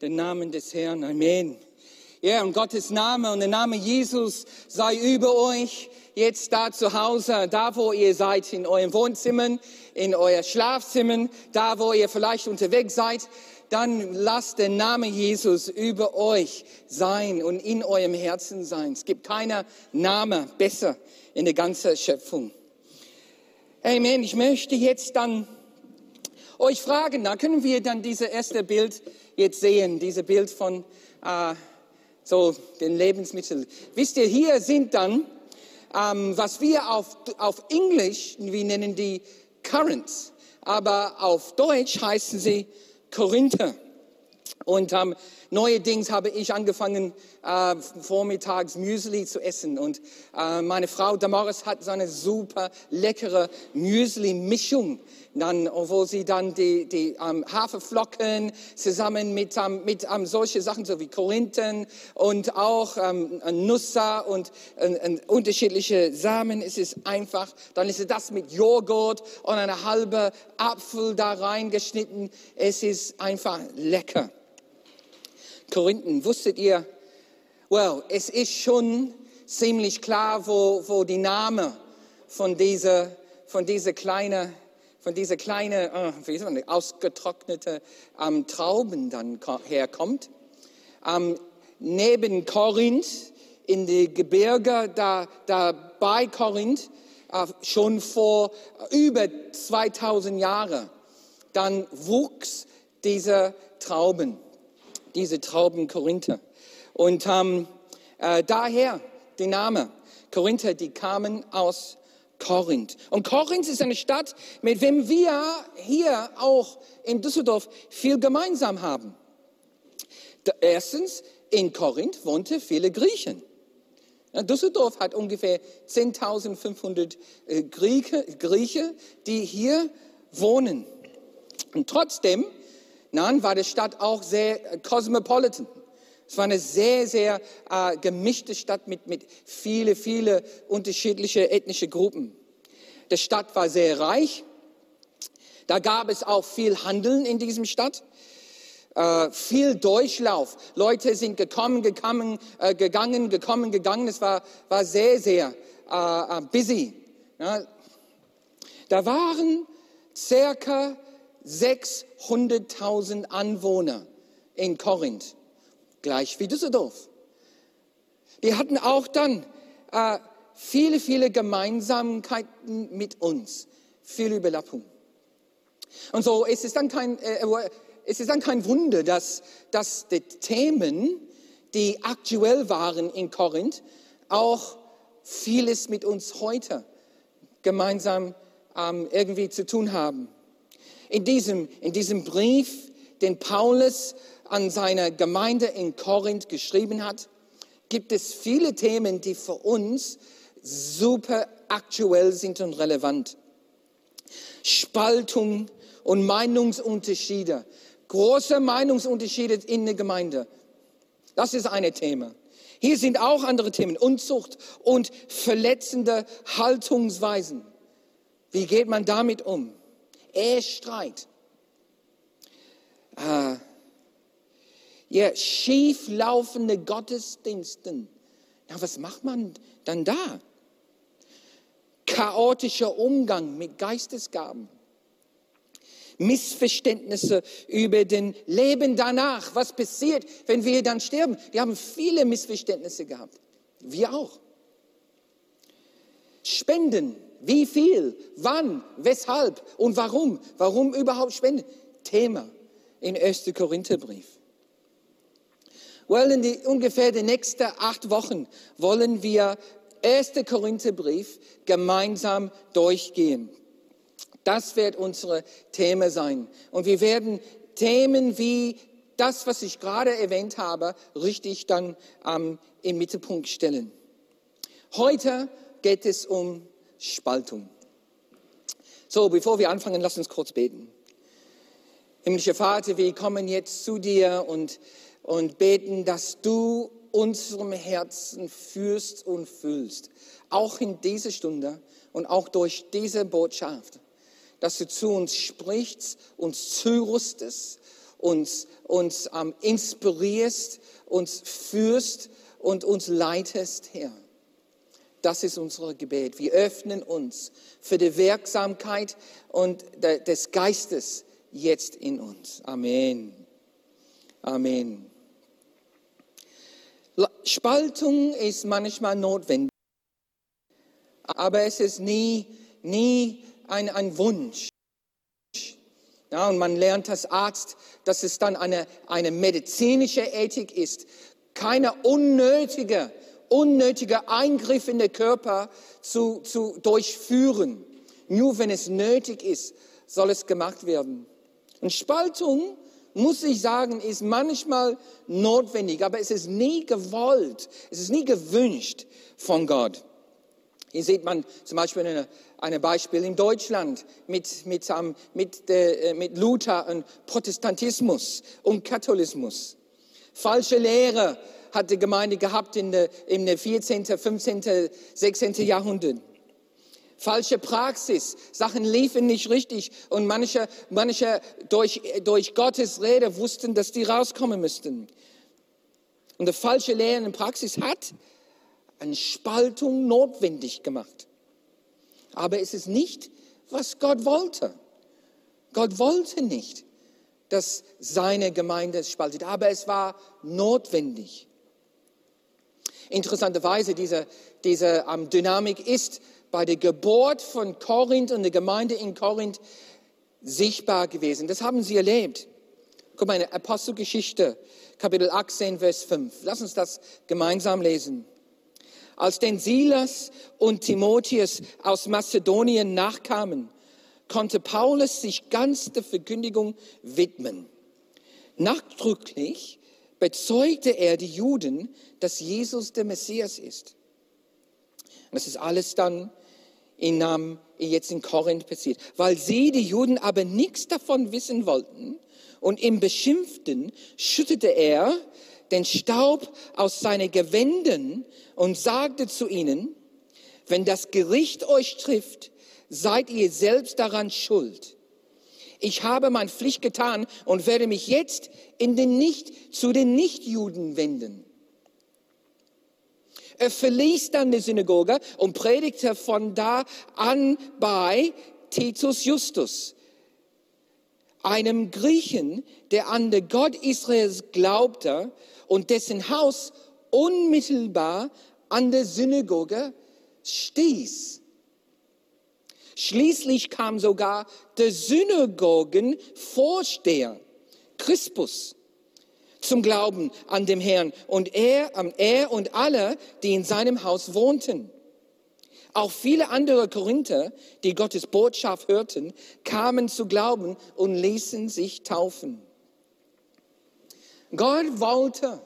den Namen des Herrn. Amen. Ja, und Gottes Name und der Name Jesus sei über euch, jetzt da zu Hause, da wo ihr seid, in euren Wohnzimmern, in euer Schlafzimmern, da wo ihr vielleicht unterwegs seid, dann lasst der Name Jesus über euch sein und in eurem Herzen sein. Es gibt keiner Name besser in der ganzen Schöpfung. Amen. Ich möchte jetzt dann euch fragen, da können wir dann dieses erste Bild jetzt sehen, dieses Bild von äh, so den Lebensmitteln. Wisst ihr, hier sind dann, ähm, was wir auf, auf Englisch, wir nennen die Currents, aber auf Deutsch heißen sie Korinther. Und ähm, neuerdings habe ich angefangen, äh, vormittags Müsli zu essen. Und äh, meine Frau Damaris hat so eine super leckere Müsli-Mischung, dann, wo sie dann die, die ähm, Haferflocken zusammen mit, ähm, mit ähm, solche Sachen, so wie Korinthen und auch ähm, Nusser und äh, unterschiedliche Samen. Es ist einfach, dann ist das mit Joghurt und eine halbe Apfel da reingeschnitten. Es ist einfach lecker. Korinthen, wusstet ihr, well, es ist schon ziemlich klar, wo, wo die Name von dieser, von dieser kleinen von dieser kleinen, äh, wie man, ausgetrocknete ähm, Trauben dann herkommt. Ähm, neben Korinth in die Gebirge, da, da bei Korinth, äh, schon vor über 2000 Jahren, dann wuchs diese Trauben diese Trauben Korinther. Und ähm, äh, daher der Name Korinther, die kamen aus Korinth. Und Korinth ist eine Stadt, mit wem wir hier auch in Düsseldorf viel gemeinsam haben. Erstens, in Korinth wohnte viele Griechen. Düsseldorf hat ungefähr 10.500 äh, Grieche, Grieche, die hier wohnen. Und trotzdem Nein, war die Stadt auch sehr äh, cosmopolitan. Es war eine sehr, sehr äh, gemischte Stadt mit, mit viele, viele unterschiedliche ethnische Gruppen. Die Stadt war sehr reich. Da gab es auch viel Handeln in diesem Stadt. Äh, viel Durchlauf. Leute sind gekommen, gekommen, äh, gegangen, gekommen, gegangen. Es war, war sehr, sehr äh, äh busy. Ja. Da waren circa 600.000 Anwohner in Korinth, gleich wie Düsseldorf. Die hatten auch dann äh, viele, viele Gemeinsamkeiten mit uns, viel Überlappung. Und so ist es dann kein, äh, es ist dann kein Wunder, dass, dass die Themen, die aktuell waren in Korinth, auch vieles mit uns heute gemeinsam ähm, irgendwie zu tun haben. In diesem, in diesem Brief, den Paulus an seine Gemeinde in Korinth geschrieben hat, gibt es viele Themen, die für uns super aktuell sind und relevant. Spaltung und Meinungsunterschiede, große Meinungsunterschiede in der Gemeinde. Das ist ein Thema. Hier sind auch andere Themen, Unzucht und verletzende Haltungsweisen. Wie geht man damit um? Ehestreit. Äh, ja, schieflaufende Gottesdiensten. Ja, was macht man dann da? Chaotischer Umgang mit Geistesgaben. Missverständnisse über den Leben danach. Was passiert, wenn wir dann sterben? Die haben viele Missverständnisse gehabt. Wir auch. Spenden wie viel? Wann? Weshalb? Und warum? Warum überhaupt spenden? Thema im 1. Korintherbrief. Well, in die, ungefähr die nächsten acht Wochen wollen wir 1. Korintherbrief gemeinsam durchgehen. Das wird unsere Thema sein. Und wir werden Themen wie das, was ich gerade erwähnt habe, richtig dann ähm, im Mittelpunkt stellen. Heute geht es um Spaltung. So, bevor wir anfangen, lass uns kurz beten. Himmlischer Vater, wir kommen jetzt zu dir und, und beten, dass du unserem Herzen führst und fühlst. Auch in dieser Stunde und auch durch diese Botschaft. Dass du zu uns sprichst, uns zurüstest uns, uns ähm, inspirierst, uns führst und uns leitest, Herr. Das ist unser Gebet. Wir öffnen uns für die Wirksamkeit und des Geistes jetzt in uns. Amen. Amen. Spaltung ist manchmal notwendig, aber es ist nie, nie ein, ein Wunsch. Ja, und man lernt als Arzt, dass es dann eine, eine medizinische Ethik ist. Keine unnötige, unnötige Eingriff in den Körper zu, zu durchführen. Nur wenn es nötig ist, soll es gemacht werden. Und Spaltung, muss ich sagen, ist manchmal notwendig, aber es ist nie gewollt, es ist nie gewünscht von Gott. Hier sieht man zum Beispiel eine, ein Beispiel in Deutschland mit, mit, um, mit, äh, mit Luther und Protestantismus und Katholismus. Falsche Lehre hat die Gemeinde gehabt in der, in der 14., 15., 16. Jahrhundert falsche Praxis. Sachen liefen nicht richtig und manche, manche durch, durch Gottes Rede wussten, dass die rauskommen müssten. Und die falsche Lehre und Praxis hat eine Spaltung notwendig gemacht. Aber es ist nicht, was Gott wollte. Gott wollte nicht, dass seine Gemeinde spaltet, aber es war notwendig. Interessanterweise, diese, diese um, Dynamik ist bei der Geburt von Korinth und der Gemeinde in Korinth sichtbar gewesen. Das haben sie erlebt. Guck mal, Apostelgeschichte, Kapitel 18, Vers 5. Lass uns das gemeinsam lesen. Als denn Silas und Timotheus aus Mazedonien nachkamen, konnte Paulus sich ganz der Verkündigung widmen. Nachdrücklich bezeugte er die Juden, dass Jesus der Messias ist. das ist alles dann in, um, jetzt in Korinth passiert. Weil sie, die Juden, aber nichts davon wissen wollten und im Beschimpften schüttete er den Staub aus seinen Gewänden und sagte zu ihnen, wenn das Gericht euch trifft, seid ihr selbst daran schuld. Ich habe meine Pflicht getan und werde mich jetzt in den nicht, zu den Nichtjuden wenden. Er verließ dann die Synagoge und predigte von da an bei Titus Justus, einem Griechen, der an den Gott Israels glaubte und dessen Haus unmittelbar an der Synagoge stieß. Schließlich kam sogar der Synagogenvorsteher, Crispus, zum Glauben an dem Herrn und er, er und alle, die in seinem Haus wohnten. Auch viele andere Korinther, die Gottes Botschaft hörten, kamen zu Glauben und ließen sich taufen. Gott wollte,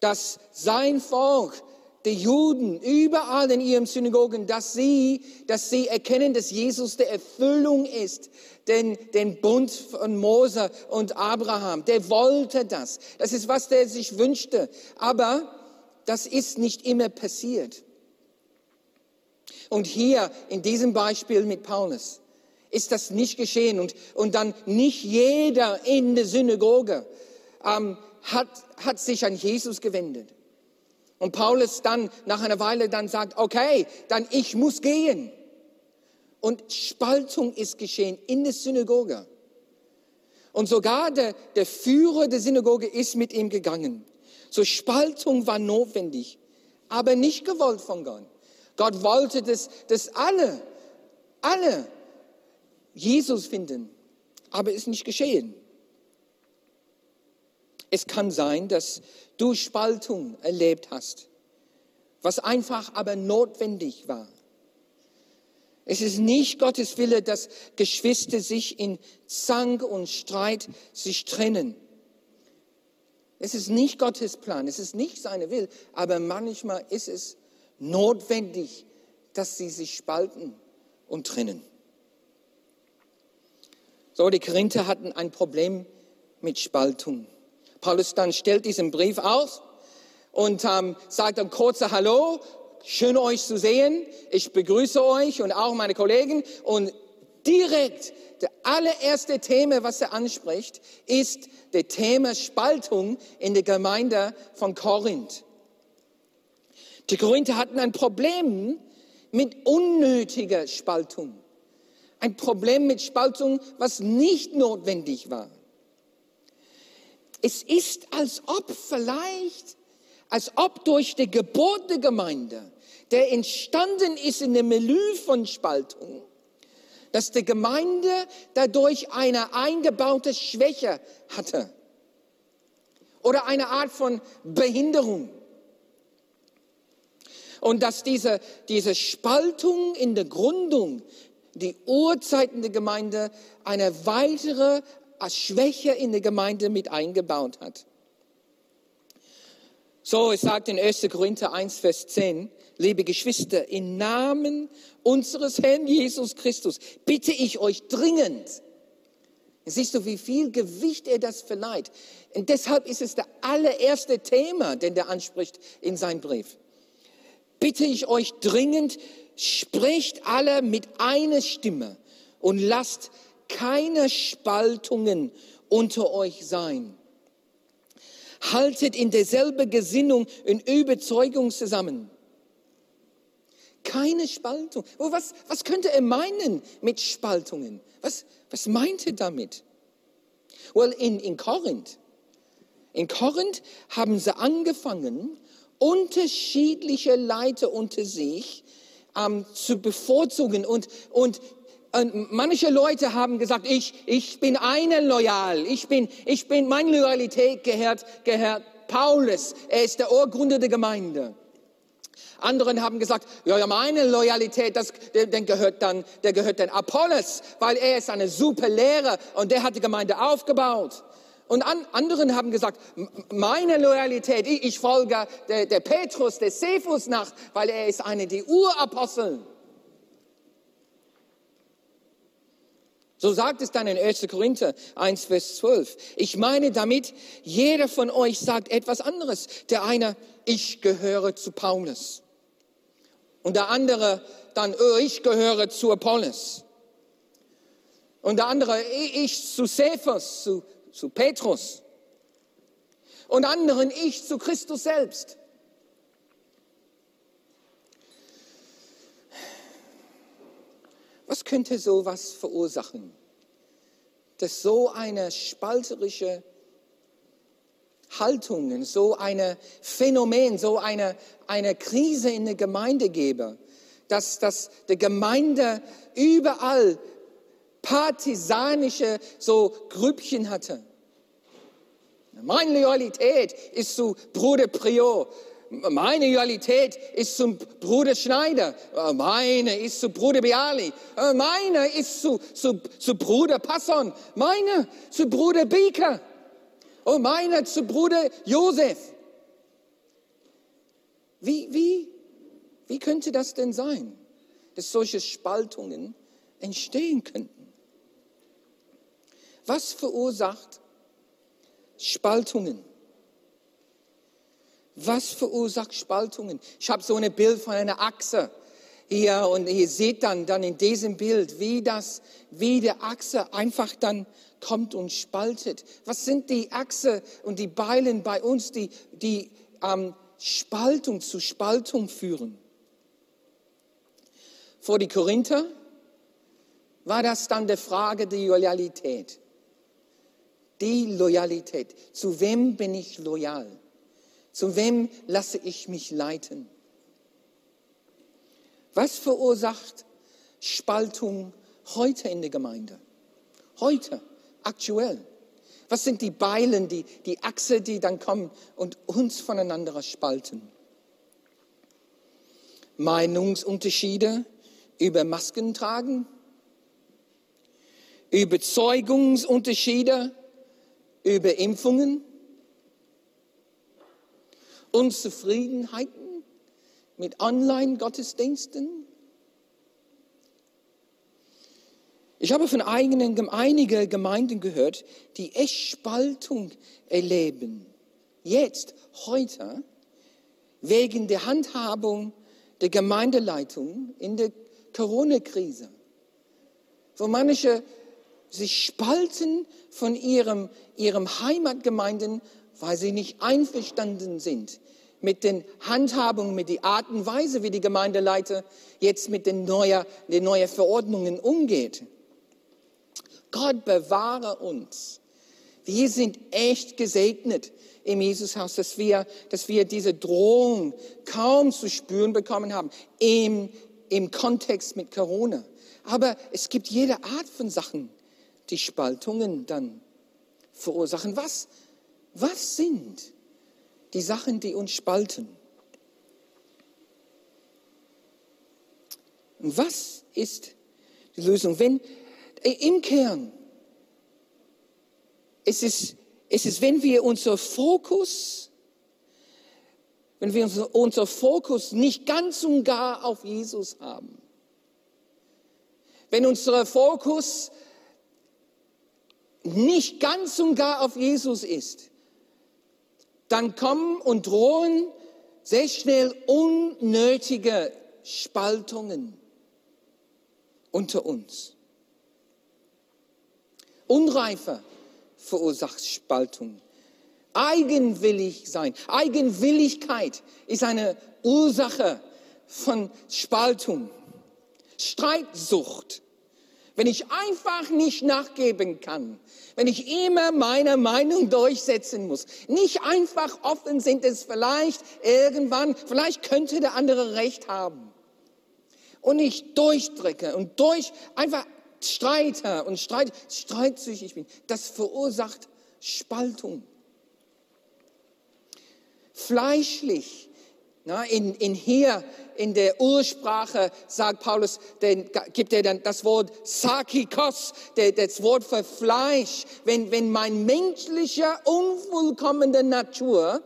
dass sein Volk die Juden überall in ihren Synagogen, dass sie, dass sie erkennen, dass Jesus der Erfüllung ist, den, den Bund von Mose und Abraham. Der wollte das. Das ist, was der sich wünschte. Aber das ist nicht immer passiert. Und hier in diesem Beispiel mit Paulus ist das nicht geschehen und, und dann nicht jeder in der Synagoge ähm, hat, hat sich an Jesus gewendet. Und Paulus dann nach einer Weile dann sagt, okay, dann ich muss gehen. Und Spaltung ist geschehen in der Synagoge. Und sogar der, der Führer der Synagoge ist mit ihm gegangen. So Spaltung war notwendig, aber nicht gewollt von Gott. Gott wollte, dass, dass alle, alle Jesus finden, aber ist nicht geschehen. Es kann sein, dass du Spaltung erlebt hast, was einfach aber notwendig war. Es ist nicht Gottes Wille, dass Geschwister sich in Zank und Streit sich trennen. Es ist nicht Gottes Plan, es ist nicht seine Will, aber manchmal ist es notwendig, dass sie sich spalten und trennen. So, die Korinther hatten ein Problem mit Spaltung. Paulus dann stellt diesen Brief aus und ähm, sagt ein kurzer Hallo, schön euch zu sehen. Ich begrüße euch und auch meine Kollegen und direkt, das allererste Thema, was er anspricht, ist das Thema Spaltung in der Gemeinde von Korinth. Die Korinther hatten ein Problem mit unnötiger Spaltung. Ein Problem mit Spaltung, was nicht notwendig war. Es ist, als ob vielleicht, als ob durch die Geburt der Gemeinde, der entstanden ist in dem Milieu von Spaltung, dass die Gemeinde dadurch eine eingebaute Schwäche hatte oder eine Art von Behinderung. Und dass diese, diese Spaltung in der Gründung die Urzeiten der Gemeinde eine weitere Schwäche in der Gemeinde mit eingebaut hat. So, es sagt in 1. Korinther 1, Vers 10, liebe Geschwister, im Namen unseres Herrn Jesus Christus bitte ich euch dringend, Siehst du, wie viel Gewicht er das verleiht? Und deshalb ist es das allererste Thema, den er anspricht in seinem Brief. Bitte ich euch dringend, sprecht alle mit einer Stimme und lasst keine Spaltungen unter euch sein. Haltet in derselbe Gesinnung und Überzeugung zusammen. Keine Spaltung. Oh, was, was könnte er meinen mit Spaltungen? Was, was meint er damit? Well, in, in Korinth, in Korinth haben sie angefangen, unterschiedliche Leiter unter sich ähm, zu bevorzugen und, und und manche Leute haben gesagt, ich, ich bin eine loyal. Ich bin, ich bin, meine Loyalität gehört, gehört Paulus. Er ist der Urgründer der Gemeinde. Anderen haben gesagt, ja, meine Loyalität, das, der gehört dann, der gehört dann Apollos, weil er ist eine super Lehrer und der hat die Gemeinde aufgebaut. Und an, anderen haben gesagt, meine Loyalität, ich, ich folge der, der Petrus, der Cephus nach, weil er ist einer der Uraposteln. So sagt es dann in 1. Korinther 1, Vers 12. Ich meine damit, jeder von euch sagt etwas anderes. Der eine, ich gehöre zu Paulus. Und der andere dann, oh, ich gehöre zu Apollos. Und der andere, ich zu Cephas, zu, zu Petrus. Und anderen, ich zu Christus selbst. Könnte sowas verursachen? Dass so eine spalterische Haltung, so ein Phänomen, so eine, eine Krise in der Gemeinde gäbe, dass, dass die Gemeinde überall partisanische so Grüppchen hatte. Meine Loyalität ist zu Bruder Prior. Meine Loyalität ist zum Bruder Schneider. Meine ist zu Bruder Biali. Meine ist zu, zu, zu Bruder Passon. Meine zu Bruder Bieker. Und meine zu Bruder Josef. Wie, wie, wie könnte das denn sein, dass solche Spaltungen entstehen könnten? Was verursacht Spaltungen? Was verursacht Spaltungen? Ich habe so ein Bild von einer Achse hier und ihr seht dann, dann in diesem Bild, wie das, wie der Achse einfach dann kommt und spaltet. Was sind die Achse und die Beilen bei uns, die, die ähm, Spaltung zu Spaltung führen? Vor die Korinther war das dann der Frage der Loyalität. Die Loyalität. Zu wem bin ich loyal? Zu wem lasse ich mich leiten? Was verursacht Spaltung heute in der Gemeinde? Heute, aktuell. Was sind die Beilen, die, die Achse, die dann kommen und uns voneinander spalten? Meinungsunterschiede über Masken tragen? Überzeugungsunterschiede über Impfungen? Unzufriedenheiten mit Online-Gottesdiensten? Ich habe von einigen, einigen Gemeinden gehört, die echt Spaltung erleben. Jetzt, heute, wegen der Handhabung der Gemeindeleitung in der Corona-Krise. wo manche sich spalten von ihrem, ihrem Heimatgemeinden, weil sie nicht einverstanden sind mit den Handhabungen, mit der Art und Weise, wie die Gemeindeleiter jetzt mit den neuen, den neuen Verordnungen umgeht. Gott bewahre uns. Wir sind echt gesegnet im Jesushaus, dass wir, dass wir diese Drohung kaum zu spüren bekommen haben im, im Kontext mit Corona. Aber es gibt jede Art von Sachen, die Spaltungen dann verursachen. Was, was sind die Sachen, die uns spalten? Und was ist die Lösung? Wenn im Kern es ist, es ist, wenn wir unser Fokus, wenn wir unser, unser Fokus nicht ganz und gar auf Jesus haben, wenn unser Fokus nicht ganz und gar auf Jesus ist, dann kommen und drohen sehr schnell unnötige Spaltungen unter uns. Unreife verursacht Spaltung. Eigenwillig sein, Eigenwilligkeit ist eine Ursache von Spaltung. Streitsucht wenn ich einfach nicht nachgeben kann, wenn ich immer meine Meinung durchsetzen muss, nicht einfach offen sind es vielleicht irgendwann, vielleicht könnte der andere recht haben. Und ich durchdrücke und durch, einfach streite und streit, streitsüchtig bin. Das verursacht Spaltung. Fleischlich, in, in hier in der Ursprache sagt Paulus, den, gibt er dann das Wort Sakikos, das Wort für Fleisch. Wenn, wenn mein menschlicher, unvollkommene Natur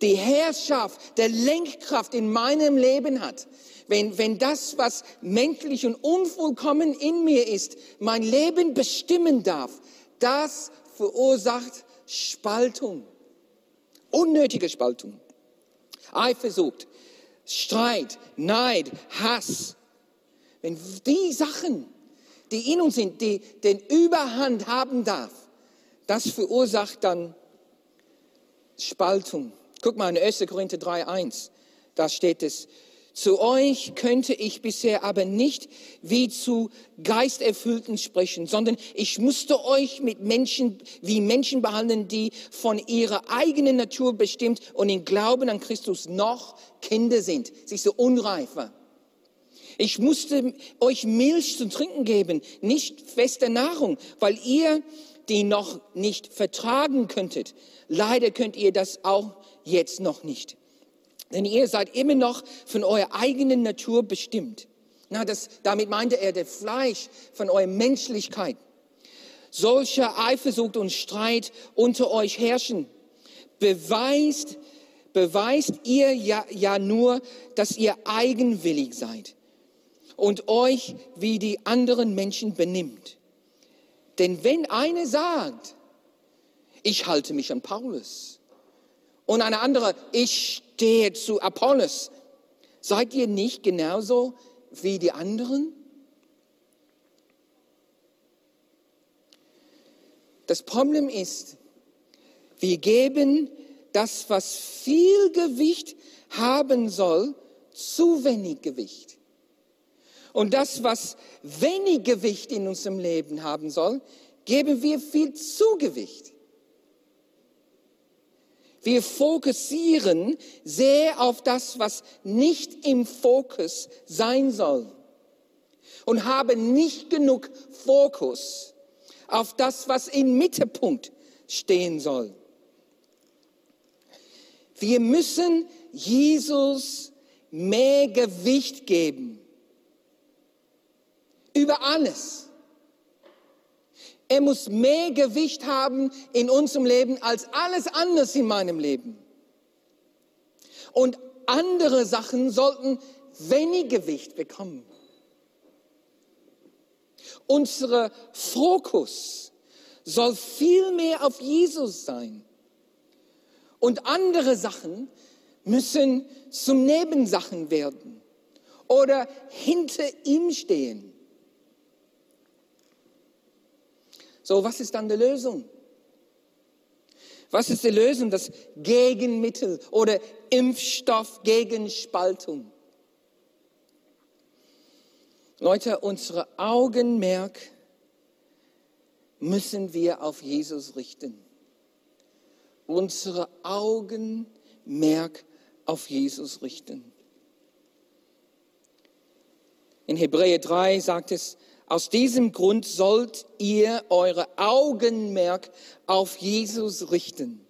die Herrschaft, der Lenkkraft in meinem Leben hat, wenn, wenn das, was menschlich und unvollkommen in mir ist, mein Leben bestimmen darf, das verursacht Spaltung. Unnötige Spaltung. Eifersucht, Streit, Neid, Hass. Wenn die Sachen, die in uns sind, die den Überhand haben darf, das verursacht dann Spaltung. Guck mal in 1. Korinther 3,1, da steht es, zu euch könnte ich bisher aber nicht wie zu Geisterfüllten sprechen, sondern ich musste euch mit Menschen wie Menschen behandeln, die von ihrer eigenen Natur bestimmt und im Glauben an Christus noch Kinder sind, sich so unreifer. Ich musste euch Milch zu trinken geben, nicht feste Nahrung, weil ihr die noch nicht vertragen könntet. Leider könnt ihr das auch jetzt noch nicht. Denn ihr seid immer noch von eurer eigenen Natur bestimmt. Na, das, damit meinte er der Fleisch von eurer Menschlichkeit. Solcher Eifersucht und Streit unter euch herrschen, beweist, beweist ihr ja, ja nur, dass ihr eigenwillig seid und euch wie die anderen Menschen benimmt. Denn wenn einer sagt, ich halte mich an Paulus, und eine andere, ich stehe zu Apollos. Seid ihr nicht genauso wie die anderen? Das Problem ist, wir geben das, was viel Gewicht haben soll, zu wenig Gewicht. Und das, was wenig Gewicht in unserem Leben haben soll, geben wir viel zu Gewicht. Wir fokussieren sehr auf das, was nicht im Fokus sein soll und haben nicht genug Fokus auf das, was im Mittelpunkt stehen soll. Wir müssen Jesus mehr Gewicht geben über alles. Er muss mehr Gewicht haben in unserem Leben als alles anderes in meinem Leben. Und andere Sachen sollten wenig Gewicht bekommen. Unser Fokus soll viel mehr auf Jesus sein. Und andere Sachen müssen zum Nebensachen werden oder hinter ihm stehen. So, was ist dann die Lösung? Was ist die Lösung? Das Gegenmittel oder Impfstoff gegen Spaltung. Leute, unsere Augenmerk müssen wir auf Jesus richten. Unsere Augenmerk auf Jesus richten. In Hebräer 3 sagt es, aus diesem Grund sollt ihr eure Augenmerk auf Jesus richten,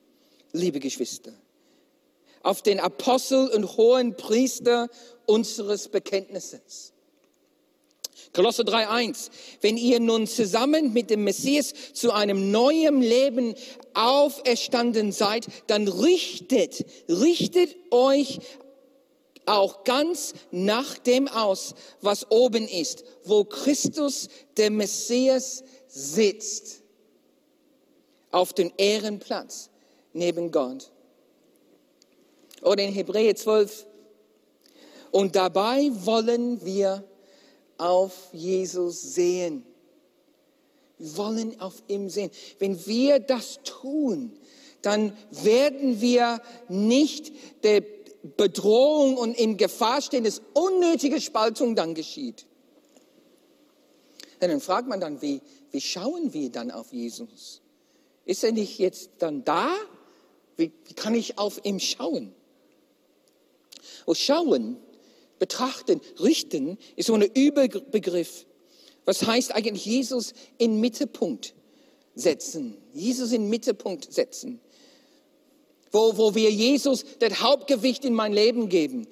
liebe Geschwister, auf den Apostel und hohen Priester unseres Bekenntnisses. Kolosse 3.1. Wenn ihr nun zusammen mit dem Messias zu einem neuen Leben auferstanden seid, dann richtet, richtet euch auch ganz nach dem aus, was oben ist, wo Christus, der Messias, sitzt. Auf dem Ehrenplatz neben Gott. Oder in Hebräer 12. Und dabei wollen wir auf Jesus sehen. Wir wollen auf ihm sehen. Wenn wir das tun, dann werden wir nicht der Bedrohung und in Gefahr stehen, dass unnötige Spaltung dann geschieht. Und dann fragt man dann, wie, wie schauen wir dann auf Jesus? Ist er nicht jetzt dann da? Wie, wie kann ich auf ihn schauen? Und schauen, betrachten, richten ist so ein Überbegriff. Was heißt eigentlich Jesus in Mittelpunkt setzen? Jesus in Mittelpunkt setzen wo, wo wir Jesus das Hauptgewicht in mein Leben geben,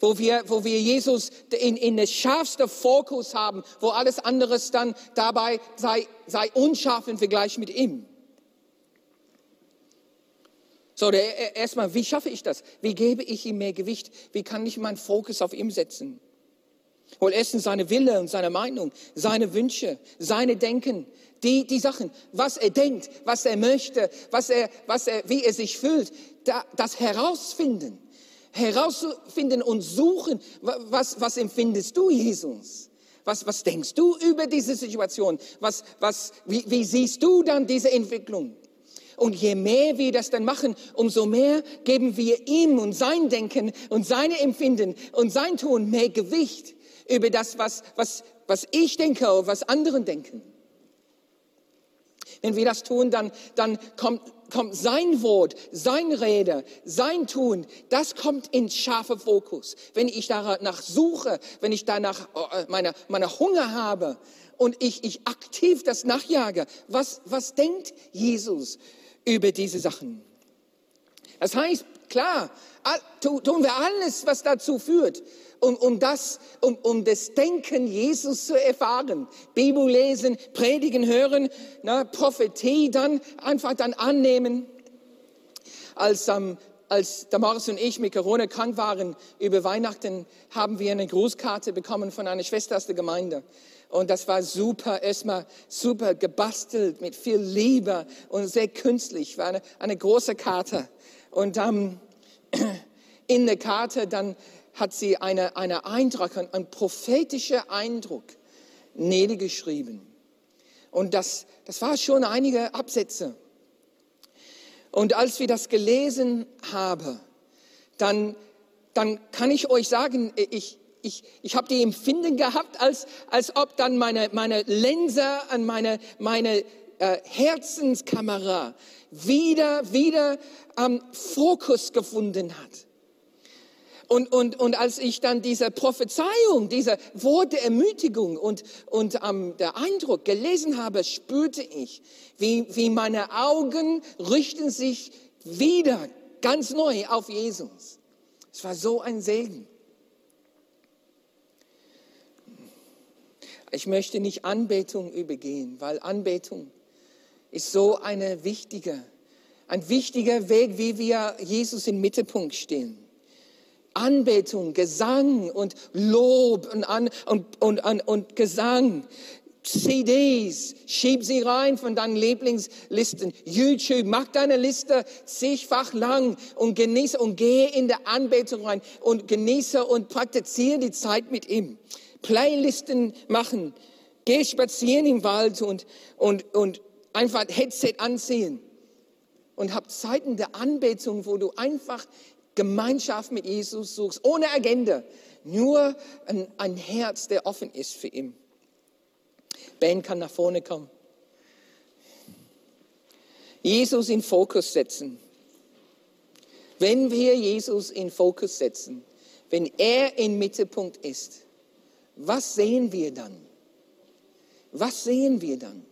wo wir, wo wir Jesus in, in das schärfste Fokus haben, wo alles anderes dann dabei sei, sei unscharf im Vergleich mit ihm. So, erstmal, wie schaffe ich das? Wie gebe ich ihm mehr Gewicht? Wie kann ich meinen Fokus auf ihm setzen? Wohl erstens seine Wille und seine Meinung, seine Wünsche, seine Denken, die, die Sachen, was er denkt, was er möchte, was er, was er, wie er sich fühlt, da, das herausfinden, herausfinden und suchen, was, was empfindest du, Jesus? Was, was denkst du über diese Situation? Was, was, wie, wie siehst du dann diese Entwicklung? Und je mehr wir das dann machen, umso mehr geben wir ihm und sein Denken und seine Empfinden und sein Tun mehr Gewicht über das, was, was, was ich denke und was anderen denken. Wenn wir das tun, dann, dann kommt, kommt sein Wort, sein Rede, sein Tun, das kommt in scharfe Fokus. Wenn ich danach suche, wenn ich danach äh, meine, meine Hunger habe und ich, ich aktiv das nachjage, was, was denkt Jesus über diese Sachen? Das heißt, klar, tun wir alles, was dazu führt, um, um, das, um, um das Denken Jesus zu erfahren. Bibel lesen, predigen, hören, na, Prophetie dann einfach dann annehmen. Als, ähm, als Damaris und ich mit Corona krank waren, über Weihnachten haben wir eine Grußkarte bekommen von einer Schwester aus der Gemeinde. Und das war super, erstmal super gebastelt mit viel Liebe und sehr künstlich. War eine, eine große Karte. Und ähm, in der Karte dann hat sie eine, eine Eindruck, ein, ein prophetischer Eindruck niedergeschrieben. Und das, das war schon einige Absätze. Und als wir das gelesen haben, dann, dann kann ich euch sagen, ich, ich, ich habe die Empfinden gehabt, als, als ob dann meine, meine Linse an meine, meine äh, Herzenskamera wieder, wieder ähm, Fokus gefunden hat. Und, und, und als ich dann diese Prophezeiung, diese Worte Ermutigung und, und ähm, der Eindruck gelesen habe, spürte ich, wie, wie meine Augen richten sich wieder ganz neu auf Jesus. Es war so ein Segen. Ich möchte nicht Anbetung übergehen, weil Anbetung ist so eine wichtige, ein wichtiger Weg, wie wir Jesus im Mittelpunkt stellen. Anbetung, Gesang und Lob und, an, und, und, und, und Gesang. CDs, schieb sie rein von deinen Lieblingslisten. YouTube, mach deine Liste zigfach lang und genieße und gehe in der Anbetung rein und genieße und praktiziere die Zeit mit ihm. Playlisten machen. Geh spazieren im Wald und, und, und einfach Headset anziehen und hab Zeiten der Anbetung, wo du einfach Gemeinschaft mit Jesus suchst, ohne Agenda, nur ein, ein Herz, der offen ist für ihn. Ben kann nach vorne kommen. Jesus in Fokus setzen. Wenn wir Jesus in Fokus setzen, wenn er im Mittelpunkt ist, was sehen wir dann? Was sehen wir dann?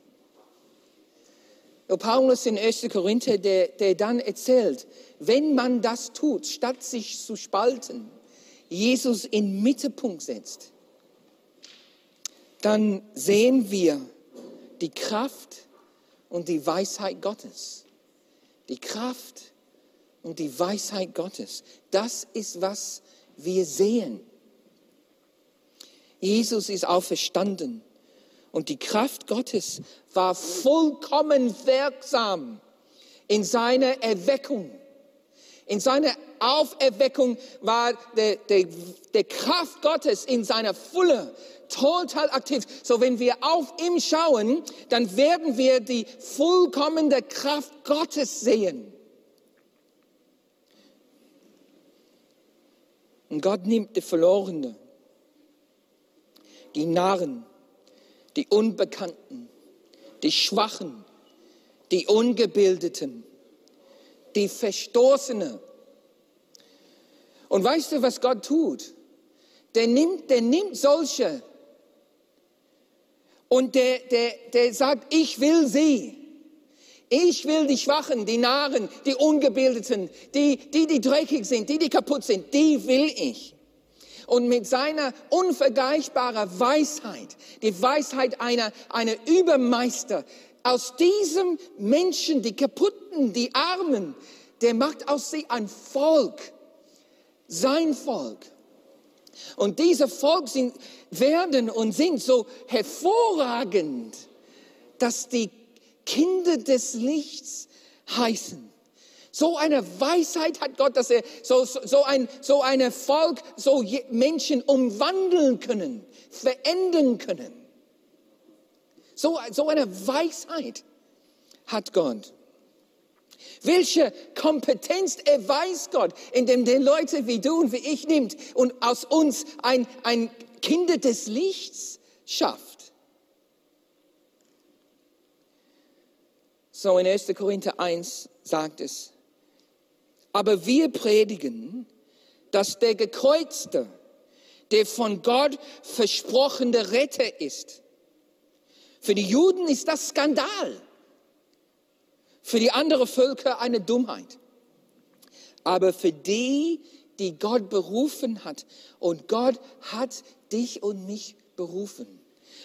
Paulus in 1. Korinther, der, der dann erzählt, wenn man das tut, statt sich zu spalten, Jesus in Mittelpunkt setzt, dann sehen wir die Kraft und die Weisheit Gottes. Die Kraft und die Weisheit Gottes. Das ist, was wir sehen. Jesus ist auferstanden und die Kraft Gottes war vollkommen wirksam in seiner Erweckung. In seiner Auferweckung war der, der, der Kraft Gottes in seiner Fülle total aktiv. So wenn wir auf ihn schauen, dann werden wir die vollkommene Kraft Gottes sehen. Und Gott nimmt die Verlorenen, die Narren, die Unbekannten, die Schwachen, die Ungebildeten, die Verstoßenen. Und weißt du, was Gott tut? Der nimmt, der nimmt solche und der, der, der sagt, ich will sie. Ich will die Schwachen, die Narren, die Ungebildeten, die, die, die dreckig sind, die, die kaputt sind, die will ich. Und mit seiner unvergleichbaren Weisheit, die Weisheit einer, einer Übermeister, aus diesem Menschen, die Kaputten, die Armen, der macht aus sie ein Volk, sein Volk. Und diese Volk sind, werden und sind so hervorragend, dass die Kinder des Lichts heißen. So eine Weisheit hat Gott, dass er so, so, ein so eine Volk, so Menschen umwandeln können, verändern können. So, so eine Weisheit hat Gott. Welche Kompetenz erweist Gott, indem der Leute wie du und wie ich nimmt und aus uns ein, ein Kinder des Lichts schafft. So in 1. Korinther 1 sagt es, aber wir predigen, dass der Gekreuzte, der von Gott versprochene Retter ist. Für die Juden ist das Skandal für die anderen Völker eine Dummheit. Aber für die, die Gott berufen hat, und Gott hat dich und mich berufen,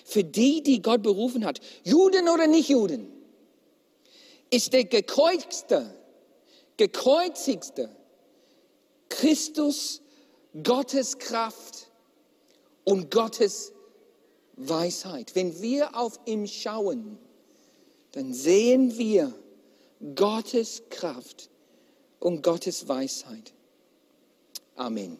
für die, die Gott berufen hat, Juden oder nicht Juden, ist der gekreuzte, gekreuzigste Christus Gottes Kraft und Gottes Weisheit. Wenn wir auf ihn schauen, dann sehen wir, Gottes Kraft und Gottes Weisheit. Amen.